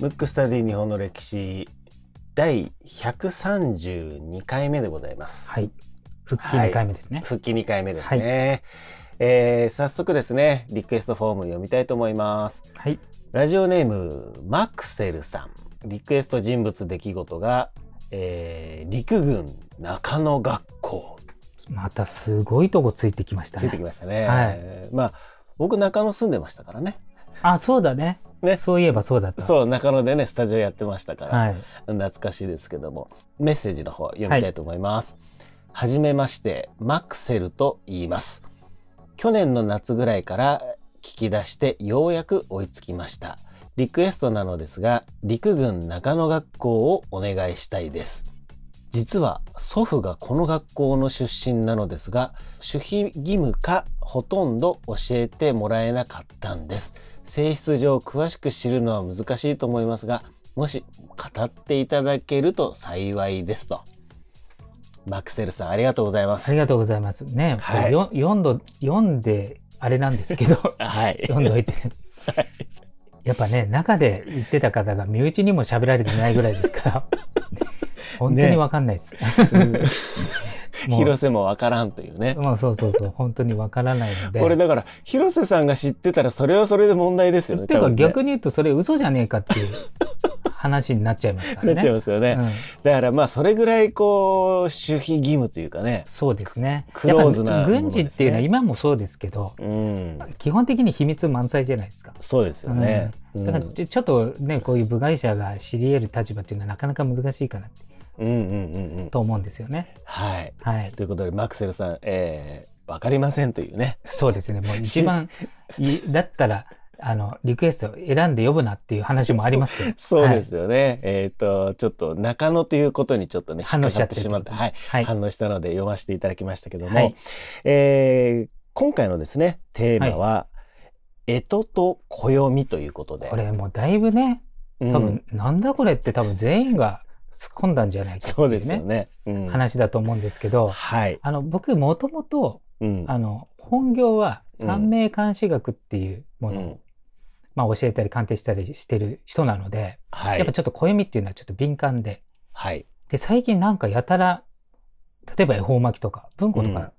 ムックスタディ日本の歴史第132回目でございます。はい。復帰2回目ですね。復帰2回目ですね。えー早速ですね、リクエストフォーム読みたいと思います。はい。ラジオネームマクセルさん。リクエスト人物出来事が、えー陸軍中野学校。またすごいとこついてきましたついてきね。ましたね。はいまあ、僕中野住んでましたからね。あ、そうだね。ねそういえばそうだった。そう、中野でね、スタジオやってましたから。はい。懐かしいですけどもメッセージの方読みたいと思います、はじめましてマクセルと言います去年の夏ぐらいから聞き出してようやく追いつきましたリクエストなのですが陸軍中野学校をお願いしたいです実は祖父がこの学校の出身なのですが守秘義務かほとんど教えてもらえなかったんです。性質上詳しく知るのは難しいと思いますがもし語っていただけると幸いですと。マクセルさんありがとうございます。ありがとうございます。ね、はい。よ読んど読んであれなんですけど、はい。読んでおいて。やっぱね、中で言ってた方が身内にも喋られてないぐらいですから、本当にわかんないです。もう。広瀬もわからんというね。まあそうそうそう、本当にわからないので。これだから広瀬さんが知ってたらそれはそれで問題ですよねっていうかね。逆に言うとそれ嘘じゃねえかっていう 話になっちゃいますからね。なっちゃいますよね、うん。だからまあそれぐらいこう守秘義務というかね。そうですね。クローズなやっぱ軍事っていうのは今もそうですけど、うん。基本的に秘密満載じゃないですか。そうですよね、うん。だからちょっとねこういう部外者が知り得る立場っていうのはなかなか難しいかなってと思うんですよね。はい。はい。ということでマクセルさん、えー、わかりませんというね。そうですね。もう一番いだったらあのリクエスト選んで呼ぶなっていう話もありますけど。そうですよね、えっ、とちょっと中野ということにちょっとね反応しちゃってしまって、はい、はい。反応したので読ませていただきましたけども、はい。えー今回のですねテーマは「干支と暦」ということで。これもうだいぶねうん。多分、なんだこれって多分全員が突っ込んだんじゃないかってそういうねですよね、うん。話だと思うんですけど、はい、あの僕もともとうん。あの本業はうん。三名監視学っていうものを、うん。まあ、教えたり鑑定したりしてる人なので、はい。やっぱちょっと暦っていうのはちょっと敏感で。はい。で最近なんかやたら例えば恵方巻きとか文庫とうん。か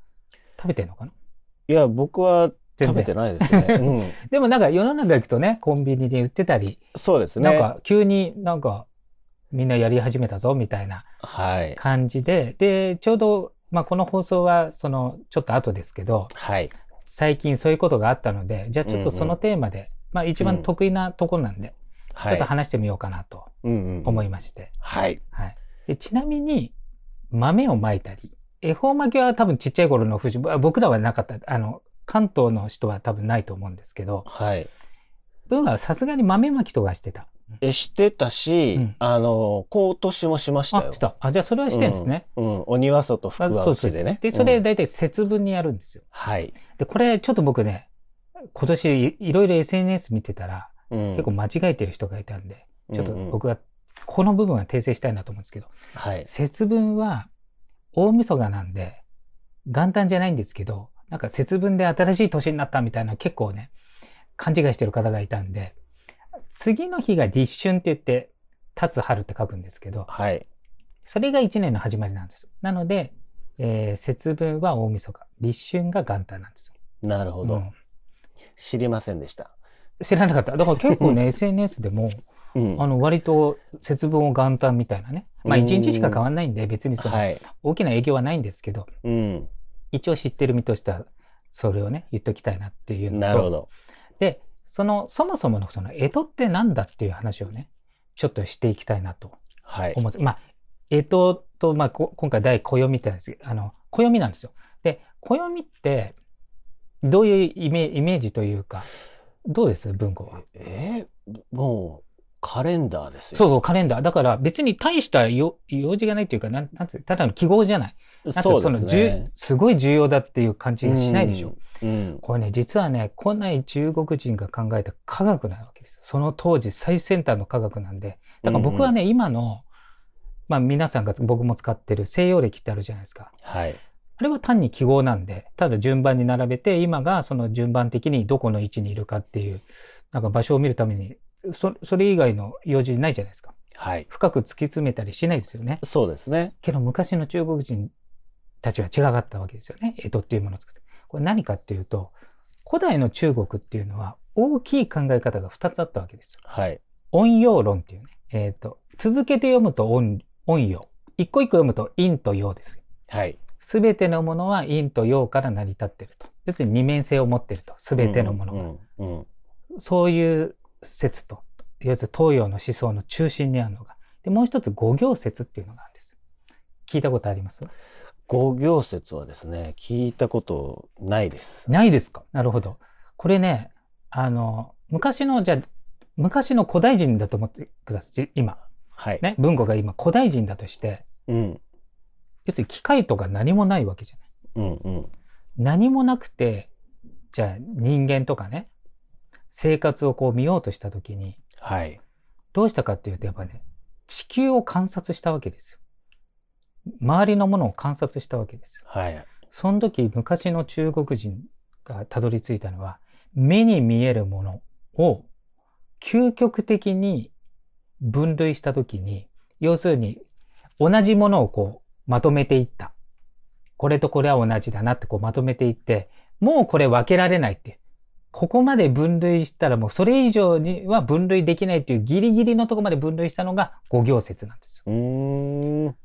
食べてんのかな、いや僕は食べてないですね、うん。でもなんか世の中行くとねコンビニで売ってたり、そうですね。なんか急になんかみんなやり始めたぞみたいなはい。感じで。でちょうど、まあ、この放送はそのちょっと後ですけどはい。最近そういうことがあったのでじゃあちょっとそのテーマで、まあ一番得意なところなんで、ちはい。ょっと話してみようかなとうんうん思いまして、はい。はい、でちなみに豆をまいたり恵方巻きは多分ちっちゃい頃の風習ぼ僕らはなかった。あの関東の人は多分ないと思うんですけどはい。僕はさすがに豆まきとかしてたえしてたし、うん。あの今年もしましたよ。あした。あじゃあそれはしてるんですね、うん、うん。お庭外福はでね。でそれうん。大体節分にやるんですよ。はい、でこれちょっと僕ね今年いいろいろ SNS 見てたらうん。結構間違えてる人がいたんで、ちょっと僕はこの部分は訂正したいなと思うんですけど。はい。節分は大晦日なんで元旦じゃないんですけどなんか節分で新しい年になったみたいな結構ね勘違いしてる方がいたんで次の日が立春って言って立つ春って書くんですけどはい。それが一年の始まりなんですよ。なので、えー節分は大晦日立春が元旦なんですよ、なるほど、うん。知りませんでした、知らなかった。だから結構ね SNS でもうん。あの割と節分を元旦みたいなね。まあうん。1日しか変わんないんで別にそのはい、大きな影響はないんですけどうん、一応知ってる身としてはそれをね言っときたいなっていうのと。なるほど。でそのそもそものその干支ってなんだっていう話をねちょっとしていきたいなとはい。思ってまあ干支と、まあ、こ今回第暦ってなんですけどあの暦なんですよ。で暦ってどういうイメイメージというかどうです？文庫は。えーもうカレンダーですよ。そうそうカレンダー。だから別に大したよ用事がないというかなんなんてただの記号じゃないなんてそのすねすごい重要だっていう感じがしないでしょ、うん、うんこれね、実はね、古代中国人が考えた科学なわけです。その当時最先端の科学なんで。だから僕はね、今の、まあ皆さんが僕も使ってる西洋暦ってあるじゃないですか。はいあれは単に記号なんで、ただ順番に並べて、今がその順番的にどこの位置にいるかっていう、なんか場所を見るために、そそれ以外の用事ないじゃないですか。はい。深く突き詰めたりしないですよね。そうですね。けど昔の中国人たちは違かったわけですよね。江戸っていうものを作って。これ何かっていうと、古代の中国っていうのは大きい考え方が2つあったわけですよ。はい。音陽論っていうね。えっ、と、続けて読むと音、音陽。一個一個読むと陰と陽ですよ。はい。すべてのものは陰と陽から成り立っていると。要するに二面性を持っていると。すべてのものが。うんうんうんそういう説と、要するに東洋の思想の中心にあるのが。で、もう一つ五行説っていうのがあるんです。聞いたことあります？五行説はですね、聞いたことないです。ないですか？なるほど。これね、あの、昔の、じゃあ昔の古代人だと思ってください。今。はい。ね。文庫が今古代人だとして、うん。要するに機械とか何もないわけじゃない。うんうん。何もなくて、じゃあ人間とかね、生活をこう見ようとしたときに、はい。どうしたかっていうと、やっぱね、地球を観察したわけですよ。周りのものを観察したわけですよ。はい。その時、昔の中国人がたどり着いたのは、目に見えるものを究極的に分類した時に、要するに同じものをこうまとめていった。これとこれは同じだなってこうまとめていって、もうこれ分けられないって。ここまで分類したらもうそれ以上には分類できないっていうギリギリのところまで分類したのが五行説なんですよ。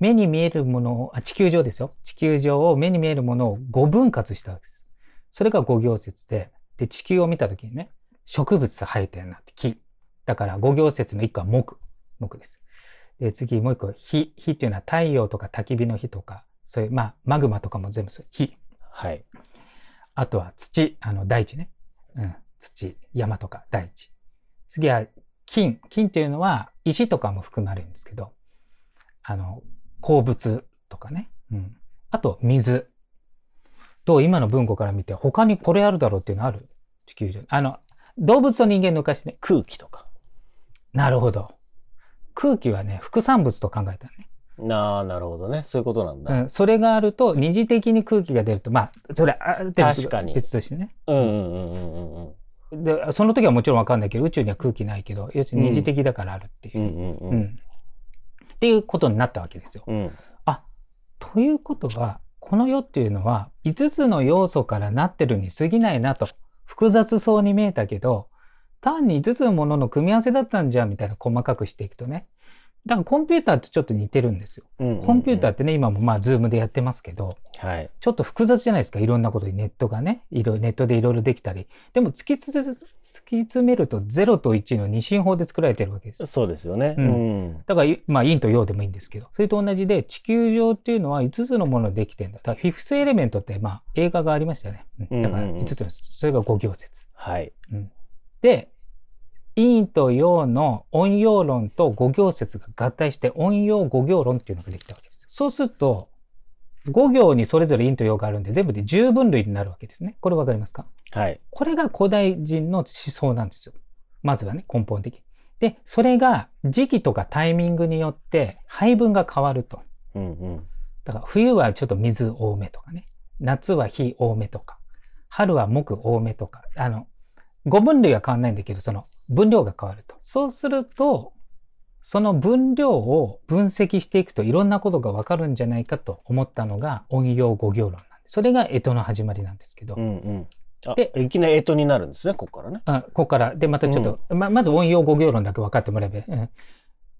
目に見えるものを、あ、地球上ですよ。地球上を目に見えるものを5分割したわけです。それが五行説で、で、地球を見たときにね、植物生えてるなって木。だから五行説の一個は木。木です。で、次もう一個、火。火っていうのは太陽とか焚き火の火とか、そういう、まあ、マグマとかも全部そう。火。はい。あとは土、あの、大地ね。うん。土、山とか大地。次は金。金っていうのは石とかも含まれるんですけど、あの、鉱物とかね。うん。あと、水。どう今の文庫から見て、他にこれあるだろうっていうのある？地球上に。あの、動物と人間の昔ね。空気とか。なるほど。空気はね、副産物と考えたのね。なあ、なるほどね。そういうことなんだ。うん。それがあると、二次的に空気が出ると、まあ、それ、ある程度確かに別としてね。うんうんうんうんうんうん。で、その時はもちろんわかんないけど、宇宙には空気ないけど、要するに二次的だからあるっていうう。んうんう。うんん。っていうことになったわけですよ。うん。あ、ということは、この世っていうのは、5つの要素からなってるに過ぎないなと、複雑そうに見えたけど、単に5つのものの組み合わせだったんじゃんみたいな細かくしていくとね。だからコンピューターとちょっと似てるんですよ。うん。コンピューターー。ってね、今もまあ、 Zoomでやってますけど、はい。ちょっと複雑じゃないですか。いろんなことにネットがね、いろネットでいろいろできたり。でも突きつ突き詰めると0と1の二進法で作られてるわけですよ。そうですよね。ううんん。だから、いまあ、陰と陽でもいいんですけど、それと同じで、地球上っていうのは5つのものでできてるんだ。だから、フィフスエレメントって、まあ、映画がありましたよね。うんだから、うんうんうん5つの、それが5行説。はい。で、陰と陽の音陽論と五行説が合体して、音陽五行論っていうのができたわけです。そうすると、5行にそれぞれ陰と陽があるんで、全部で10分類になるわけですね。これわかりますか？はい。これが古代人の思想なんですよ。まずはね、根本的に。で、それが時期とかタイミングによって配分が変わると。うんうん。だから冬はちょっと水多めとかね。夏は火多めとか。春は木多めとか。あの、5分類は変わんないんだけど、その分量が変わると。そうすると、その分量を分析していくといろんなことがわかるんじゃないかと思ったのが音陽五行論なんです。それが干支の始まりなんですけど。うんうん。あで、いきなり干支になるんですね、ここからね。あここから、で、またちょっと、ま、まず音陽五行論だけ分かってもらえば、うん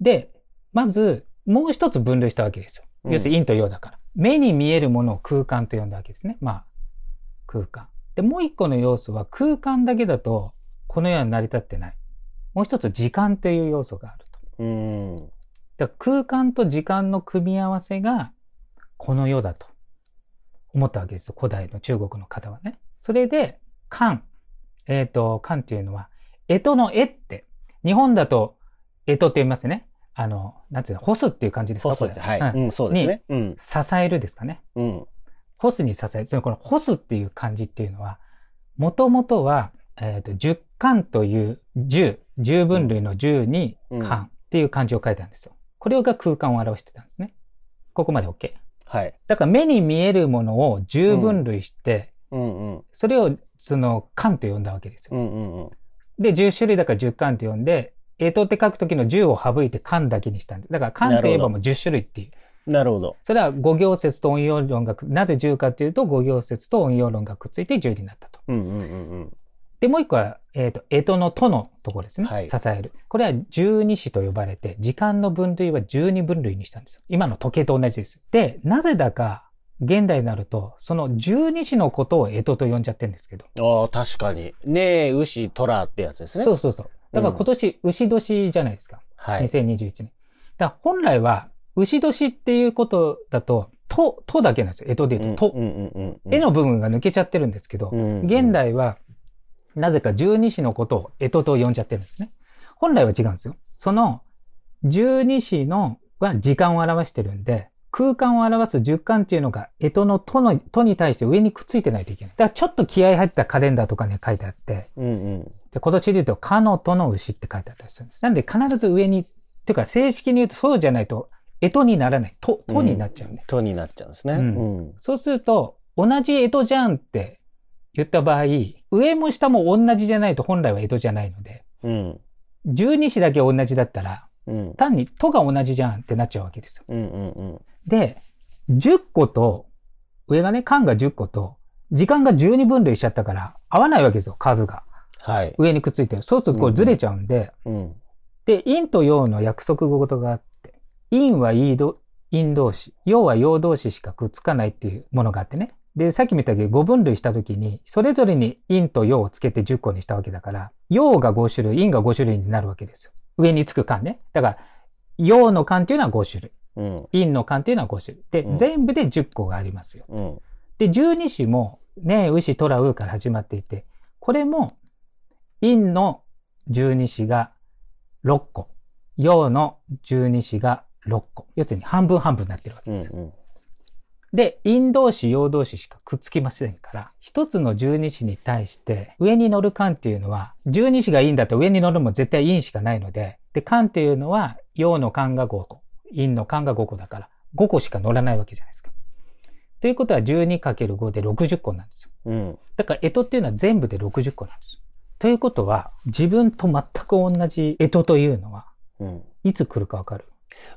で、まず、もう一つ分類したわけですよ。うん要するに陰と陽だから。目に見えるものを空間と呼んだわけですね。まあ、空間。で、もう一個の要素は空間だけだと、この世は成り立ってない。もう一つ時間という要素があると。うん。だ空間と時間の組み合わせが、この世だと思ったわけですよ。古代の中国の方はね。それで、漢。えっ、と、漢っていうのは、干支の絵って、日本だと、干支って言いますね。あの、なんていうの、干すっていう感じですか？干すっはい。うんうん、そうですね。うん。支えるですかね。うん。干すに支える。そのこの干すっていう漢字っていうのは、もともとは、えっ、と、十漢という十、十分類の十にうん漢っていう漢字を書いたんですよ。これが空間を表してたんですね。ここまで OK? はい。だから目に見えるものを十分類して、うんうん。それをその漢と呼んだわけですよ。うんうんうん。で、10種類だから10漢と呼んで、干支って書くときの10を省いて漢だけにしたんです。だから漢といえばもう10種類っていう。なるほど。それは五行説と音陽論がく、なぜ10かというと五行説と音陽論がくっついて10になったと。うんうんうんうん。で、もう一個は、えっ、と、干支のとのところですね。はい支える。これは十二支と呼ばれて、時間の分類は十二分類にしたんですよ。今の時計と同じです。で、なぜだか、現代になると、その十二支のことを干支と呼んじゃってるんですけど。ああ、確かに。ねえ、牛、虎ってやつですね。そうそうそう。だから今年、牛年じゃないですか。はい。2021年。だ本来は、牛年っていうことだと、と、とだけなんですよ。干支で言うと、と。うんうんうんうん。絵の部分が抜けちゃってるんですけど、うんうん現代は、なぜか十二支のことを干支と呼んじゃってるんですね。本来は違うんですよ。その十二支のは時間を表してるんで、空間を表す十間っていうのが、干支のとの、とに対して上にくっついてないといけない。だからちょっと気合入ったカレンダーとかに書いてあって、うんうん。で今年で言うと、かのとの牛って書いてあったりするんです。なんで必ず上に、っていうか正式に言うとそうじゃないと、干支にならない。と、とになっちゃうね。とになっちゃうんですね。そうすると、同じ干支じゃんって言った場合、上も下も同じじゃないと本来は干支じゃないので、うん。十二支だけ同じだったら、うん。単にとが同じじゃんってなっちゃうわけですよ。で、10個と、上がね、間が10個と、時間が12分類しちゃったから、合わないわけですよ、数が。はい。上にくっついてる。そうするとこれずれちゃうんで、うん。で、陰と陽の約束事があって、陰は陰同士、陽は陽同士しかくっつかないっていうものがあってね。で、さっき見たけど5分類したときに、それぞれに陰と陽をつけて10個にしたわけだから、陽が5種類、陰が5種類になるわけですよ。上につく間ね。だから、陽の間っていうのは5種類。うん。陰の間っていうのは5種類。で、うん全部で10個がありますよ。うん。で、十二支も、ね、牛、虎、うから始まっていて、これも、陰の十二支が6個、陽の十二支が6個。要するに半分半分になってるわけうんですよ。うん。で、陰同士、陽同士しかくっつきませんから、一つの十二支に対して、上に乗る間っていうのは、十二支が陰だと上に乗るも絶対陰しかないので、で、間っていうのは、陽の間が5個、陰の間が5個だから、5個しか乗らないわけじゃないですか。ということは 12×5 で60個なんですよ。うん。だから、干支っていうのは全部で60個なんですよ。ということは、自分と全く同じ干支というのは、うん。いつ来るかわかる？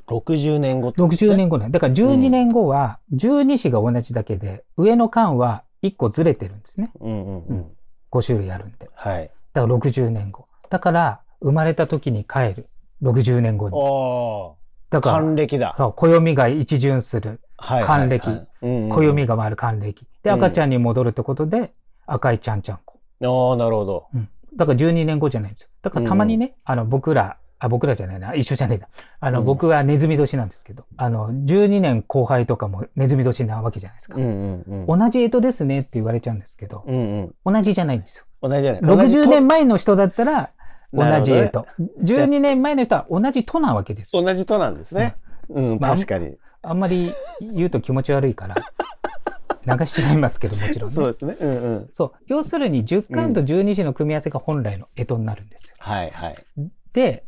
60年後ね ?60 年後なんだから12年後は、12子が同じだけで、上の間は1個ずれてるんですね。うんうんうん。5種類あるんで。はい。だから60年後。だから、生まれた時に帰る。60年後に。おー。だから、還暦だ。暦が一巡する。はい。還暦暦が回る還暦。で、うん赤ちゃんに戻るってことで、赤いちゃんちゃんこ。ああ、なるほど。だから12年後じゃないんですよ。だからたまにね、あの、僕ら、あ、僕らじゃないな、一緒じゃねえな。あの、うん僕はネズミ年なんですけど、あの、12年後輩とかもネズミ年なわけじゃないですか。うんうんうん。同じ干支ですねって言われちゃうんですけど、うんうん。同じじゃないんですよ。同じじゃない。同じ60と年前の人だったら、同じ干支。12年前の人は同じとなわけですよ。同じとなんですね。うん、まあ確かに。あんまり言うと気持ち悪いから、流しちゃいますけど、もちろんね。そうですね。うんうん。そう。要するに10巻と12子の組み合わせが本来の干支になるんですよ。はいはい。で、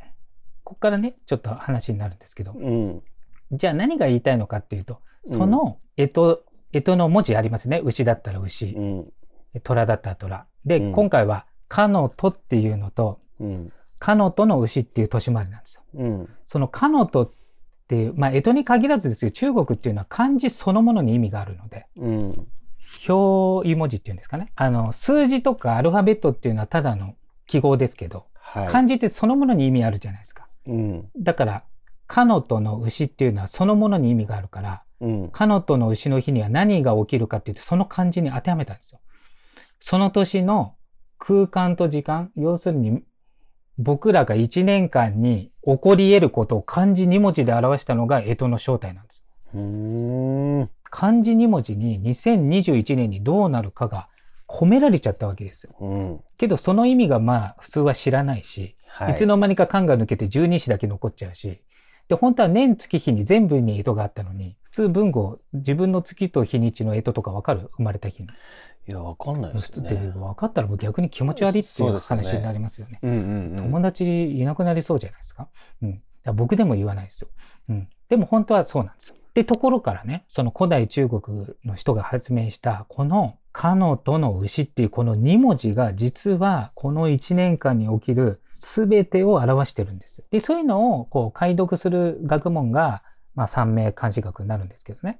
ここからね、ちょっと話になるんですけど、うん。じゃあ何が言いたいのかっていうと、うんその干支、干支の文字ありますね。牛だったら牛う、ん。虎だったら虎。で、うん今回は、かのとっていうのと、うん。かのとの牛っていう年回りなんですよ。うん。そのかのとっていう、まあ、干支に限らずですよ、中国っていうのは漢字そのものに意味があるので、うん。表意文字っていうんですかね。あの、数字とかアルファベットっていうのはただの記号ですけど、はい。漢字ってそのものに意味あるじゃないですか。うん。だから、かのとの牛っていうのはそのものに意味があるから、うん。かのとの牛の日には何が起きるかっていうと、その漢字に当てはめたんですよ。その年の空間と時間、要するに、僕らが1年間に起こり得ることを漢字2文字で表したのが干支の正体なんです。漢字2文字に2021年にどうなるかが込められちゃったわけですよ。うん。けどその意味がまあ普通は知らないし、はい。いつの間にか間が抜けて十二支だけ残っちゃうし、で、本当は年月日に全部に干支があったのに、普通文語、自分の月と日にちの干支とかわかる？生まれた日に。いや、わかんないですだっ。分かったらもう逆に気持ち悪いっていう話になりますよね。うんうんうん。友達いなくなりそうじゃないですか？うん。僕でも言わないですよ。うん。でも本当はそうなんですよ。で、ところからね、その古代中国の人が発明した、この、かのとの牛っていうこの2文字が実はこの1年間に起きる全てを表してるんです。で、そういうのをこう解読する学問が、まあ、三名漢字学になるんですけどね。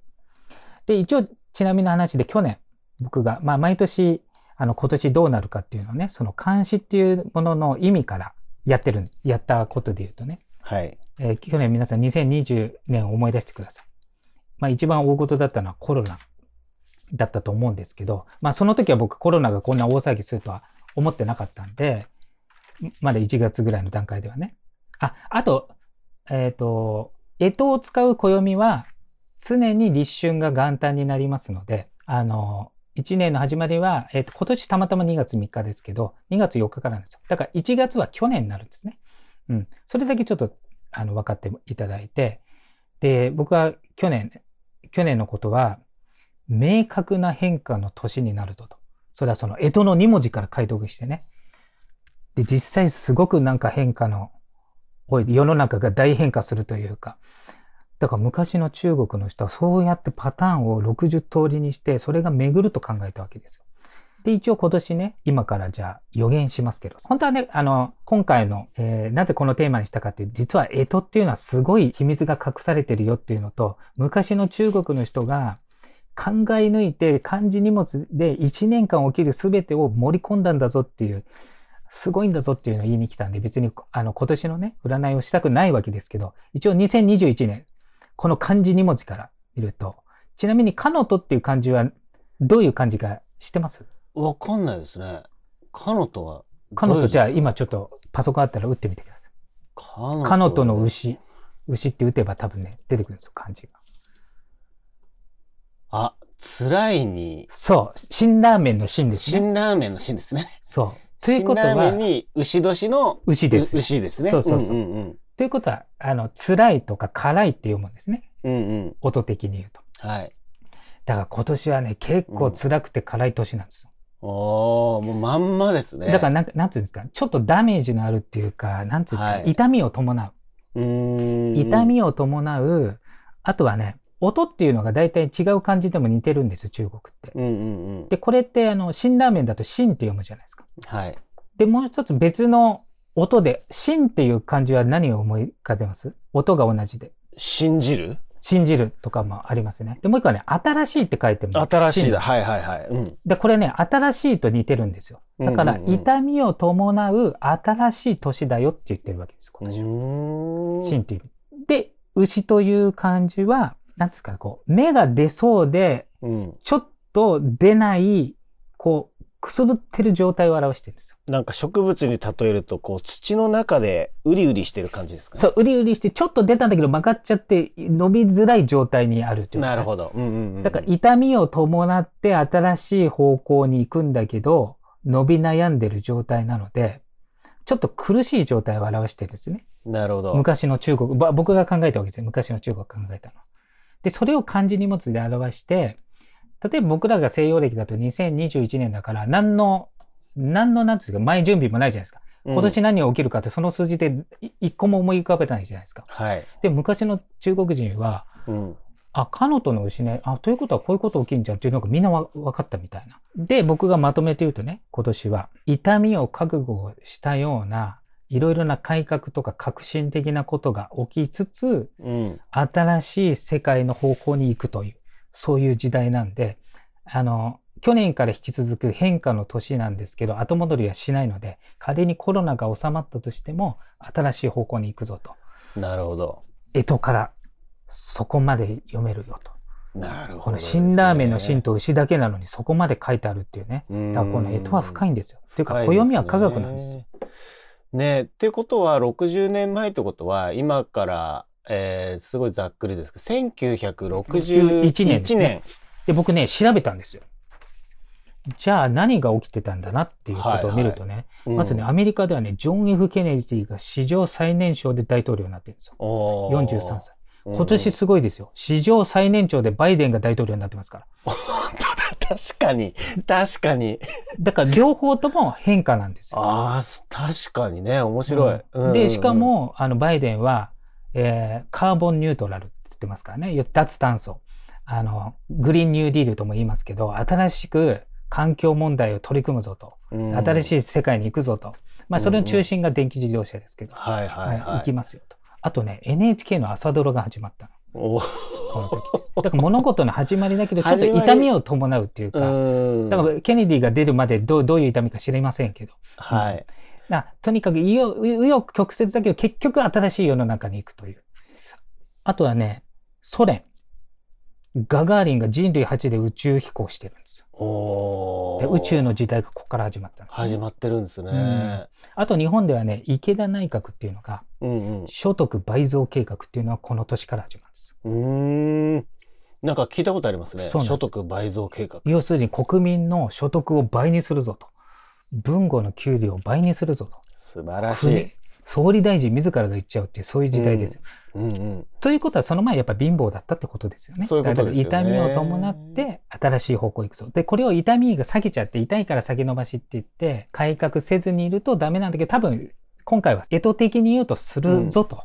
で、一応、ちなみに話で去年、僕が、まあ、毎年、あの、今年どうなるかっていうのをね、その漢詩っていうものの意味からやってる、やったことで言うとね、はい。えー去年皆さん2020年を思い出してください。まあ一番大事だったのはコロナだったと思うんですけど、まあその時は僕コロナがこんな大騒ぎするとは思ってなかったんで、まだ1月ぐらいの段階ではね。あ、あと、えっ、と、干支を使う暦は常に立春が元旦になりますので、あの、1年の始まりは、えっ、と、今年たまたま2月3日ですけど、2月4日からなんですよ。だから1月は去年になるんですね。うん。それだけちょっと、あの、分かっていただいて、で、僕は去年、去年のことは、明確な変化の年になるぞと。それはその、江戸の2文字から解読してね。で、実際すごくなんか変化の多い、世の中が大変化するというか、だから昔の中国の人はそうやってパターンを60通りにして、それが巡ると考えたわけですよ。で、一応今年ね、今からじゃあ予言しますけど、本当はね、あの、今回の、えーなぜこのテーマにしたかっていう、実は干支っていうのはすごい秘密が隠されてるよっていうのと、昔の中国の人が考え抜いて漢字荷物で1年間起きる全てを盛り込んだんだぞっていう、すごいんだぞっていうのを言いに来たんで、別にあの今年のね、占いをしたくないわけですけど、一応2021年、この漢字2文字から見ると、ちなみに、かのとっていう漢字はどういう漢字か知ってます？わかんないですね。かのとは。か？のとじゃあ今ちょっとパソコンあったら打ってみてください。かかのかのとの。牛。牛って打てば多分ね、出てくるんですよ、漢字が。あ、辛いに、そう。辛ラーメンの辛ですね。辛ラーメンの辛ですね。そう。ということは辛ラーメン、に牛年の牛ですう。牛ですね。そうそうそうんうんということは、あの、辛いとか辛いって読むんですね。うん。うんうん。音的に言うと。はい。だから今年はね、結構辛くて辛い年なんですよ。おー、もうまんまですね。だからなんか、なんていうんですか、ちょっとダメージのあるっていうか、なんていうんですか、はい痛みを伴う。う。痛みを伴う、あとはね、音っていうのが大体違う漢字でも似てるんですよ、中国って。うんうんうん。で、これって、あの、辛ラーメンだと辛って読むじゃないですか。はい。で、もう一つ別の音で、辛っていう漢字は何を思い浮かべます？音が同じで。信じる？信じるとかもありますね。で、もう一個はね、新しいって書いても新しいだ。辛はいはいはい。うん。で、これね、新しいと似てるんですよ。だから、痛みを伴う新しい年だよって言ってるわけです、う今年は。ーん。真っていう意味。で、牛という漢字は、なんですかね、こう、芽が出そうで、うん。ちょっと出ない、こう、くすぶってる状態を表してるんですよ。なんか植物に例えると、こう、土の中でうりうりしてる感じですかね。そう、うりうりして、ちょっと出たんだけど曲がっちゃって、伸びづらい状態にあるというかなるほど。うんうんうん。だから、痛みを伴って新しい方向に行くんだけど、伸び悩んでる状態なので、ちょっと苦しい状態を表してるんですね。なるほど。昔の中国、ば僕が考えたわけですよ。昔の中国が考えたのは。で、それを漢字荷物で表して、例えば僕らが西洋歴だと2021年だから、何の、何の、なんていうんですか、前準備もないじゃないですか。うん今年何が起きるかって、その数字でい一個も思い浮かべたいじゃないですか。はい。で、昔の中国人は、うん。あ、カノトの牛ね、あ、ということはこういうこと起きんじゃんっていうのがみんなわ分かったみたいな。で、僕がまとめて言うとね、今年は、痛みを覚悟をしたような、いろいろな改革とか革新的なことが起きつつ、うん。新しい世界の方向に行くという、そういう時代なんで、あの、去年から引き続く変化の年なんですけど、後戻りはしないので、仮にコロナが収まったとしても、新しい方向に行くぞと。なるほど。干支からそこまで読めるよと。なるほど、この辛ラーメンの辛。と牛だけなのにそこまで書いてあるっていうね。だだからこの干支は深いんですよ。っていうか、暦は科学なんですよ。ねってことは60年前ってことは今から、えー、すごいざっくりですけど1961 61年ですね。年で、僕ね、調べたんですよ。じゃあ何が起きてたんだなっていうことを見るとね、うんまずね、アメリカではね、ジョン・ F・ ケネディが史上最年少で大統領になってるんですよ。おー。43歳。今年すごいですよ。史上最年長でバイデンが大統領になってますから。本当だ。確かに。確かに。だから両方とも変化なんですよ。ああ確かにね。面白い、うん。で、しかも、あの、バイデンは、えーカーボンニュートラルって言ってますからね。脱炭素。あの、グリーンニューディールとも言いますけど、新しく環境問題を取り組むぞと。新しい世界に行くぞと。まあ、それの中心が電気自動車ですけど。はいはいはい。行きますよと。あとね、NHK の朝ドラが始まったの。おこの時。だから物事の始まりだけど、ちょっと痛みを伴うっていうか、だからケネディが出るまでどうどういう痛みか知りませんけど。はい。なとにかく紆余曲折だけど、結局新しい世の中に行くという。あとはね、ソ連。ガガーリンが人類初で宇宙飛行してるんですよ。で宇宙の時代がここから始まったんです、ね、始まってるんですね、うん、あと日本ではね、池田内閣っていうのが、うんうん、所得倍増計画っていうのはこの年から始まるんですよ。うんなんか聞いたことありますね。所得倍増計画。要するに国民の所得を倍にするぞと。文語の給料を倍にするぞと。素晴らしい。総理大臣自らが言っちゃうっていう、そういう時代ですよ。うんうん、ということは、その前やっぱ貧乏だったってことですよね。そういうことですよね。痛みを伴って新しい方向行くぞ。で、これを痛みが下げちゃって、痛いから先延ばしって言って、改革せずにいるとダメなんだけど、多分、今回は意図的に言うとするぞと。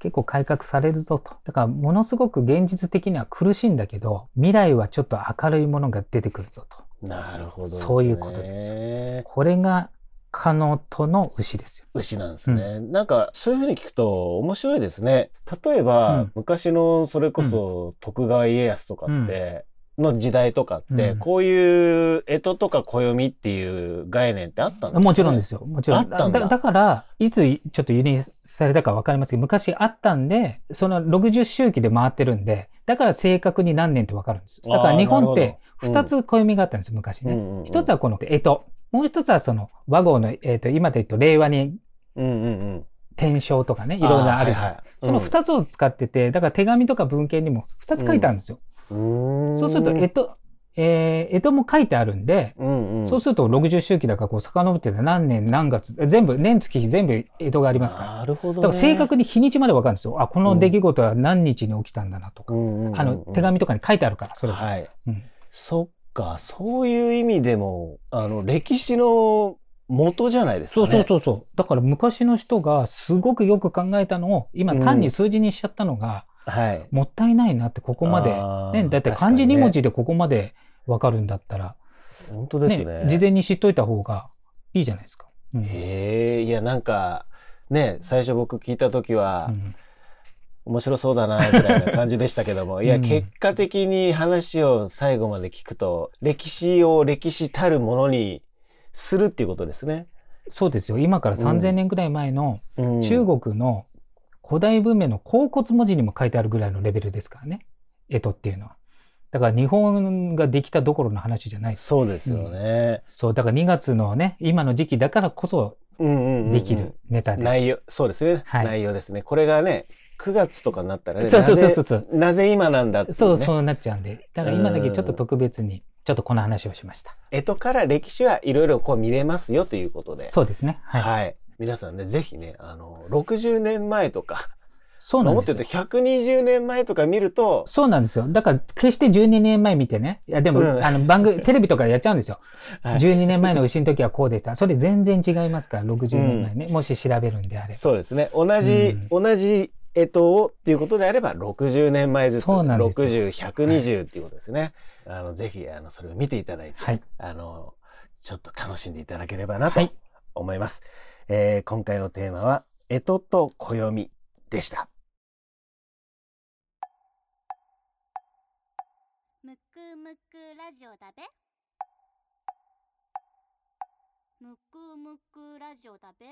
結構改革されるぞと。だからものすごく現実的には苦しいんだけど、未来はちょっと明るいものが出てくるぞと。なるほど、ね、そういうことですよ。これが可能との牛ですよ。牛なんですね、うん、なんかそういうふうに聞くと面白いですね。例えば、うん、昔のそれこそ徳川家康とかって、の時代とかって、うん、こういう干支とか暦っていう概念ってあったんですか、ね、もちろんですよ。もちろん。あったんだだから、いつちょっと輸入されたかわかりますけど、昔あったんで、その60周期で回ってるんで、だから正確に何年ってわかるんですよ。だから日本って2つ暦があったんですよ、昔ね。一、うん、つはこの干支。もう一つはその和合の、えっ、ー、と、今で言うと令和に、うんうんうん天正とかね、いろいろあるじゃないですか。その二つを使ってて、だから手紙とか文献にも二つ書いてあるんですよ。そうすると、えっと、えー、えとも書いてあるんで、うんうん、そうすると60周期だからこう遡って何年何月、全部、年月日全部えとがありますから。なるほど、ね、だから正確に日にちまでわかるんですよ。あ、この出来事は何日に起きたんだなとか。うん、あの、手紙とかに書いてあるから、それは。はい。うん、そっか、そういう意味でも、あの、歴史の元じゃないですか、ね、そうそうそうそう。だから昔の人がすごくよく考えたのを、今単に数字にしちゃったのが、はい、もったいないなってここまで、ね、だって漢字2文字でここまでわかるんだったら、本当ですね、ね、事前に知っといた方がいいじゃないですか。うん、へえいやなんかね最初僕聞いた時は、うん、面白そうだなぐらいな感じでしたけども。いや結果的に話を最後まで聞くと歴史を歴史たるものにするっていうことですね。そうですよ。今から3000年ぐらい前の中国の古代文明の甲骨文字にも書いてあるぐらいのレベルですからね。干支っていうのは。だから日本ができたどころの話じゃないそうですよね、うん、そう、だから2月のね、今の時期だからこそできるネタで。内容、そうですね、はい、内容ですね。これがね、9月とかになったらね、そうそうそうそうなぜ今なんだって、ね、そう、そうなっちゃうんで。だから今だけちょっと特別に、ちょっとこの話をしました。干支から歴史はいろいろこう見れますよということで。そうですね。はい。はい、皆さんね、ぜひね、あの、60年前とか、そうなんですよ。もっと言うと120年前とか見ると。そうなんですよ。だから決して12年前見てね。いやでも、うん、あの番組、テレビとかでやっちゃうんですよ。はい、12年前の牛の時はこうでした。それ全然違いますから、60年前ね。うん、もし調べるんであれば。そうですね。同じ、うん、同じ干支をっていうことであれば、60年前ずつ、そうなんです60、120っていうことですね。はい、あの、ぜひ、あの、それを見ていただいて、はい、あの、ちょっと楽しんでいただければなと思います。はい、えー、今回のテーマは、干支と暦でした。むくラジオだべ？むくむくラジオだべ？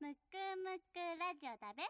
むくむくラジオだべ？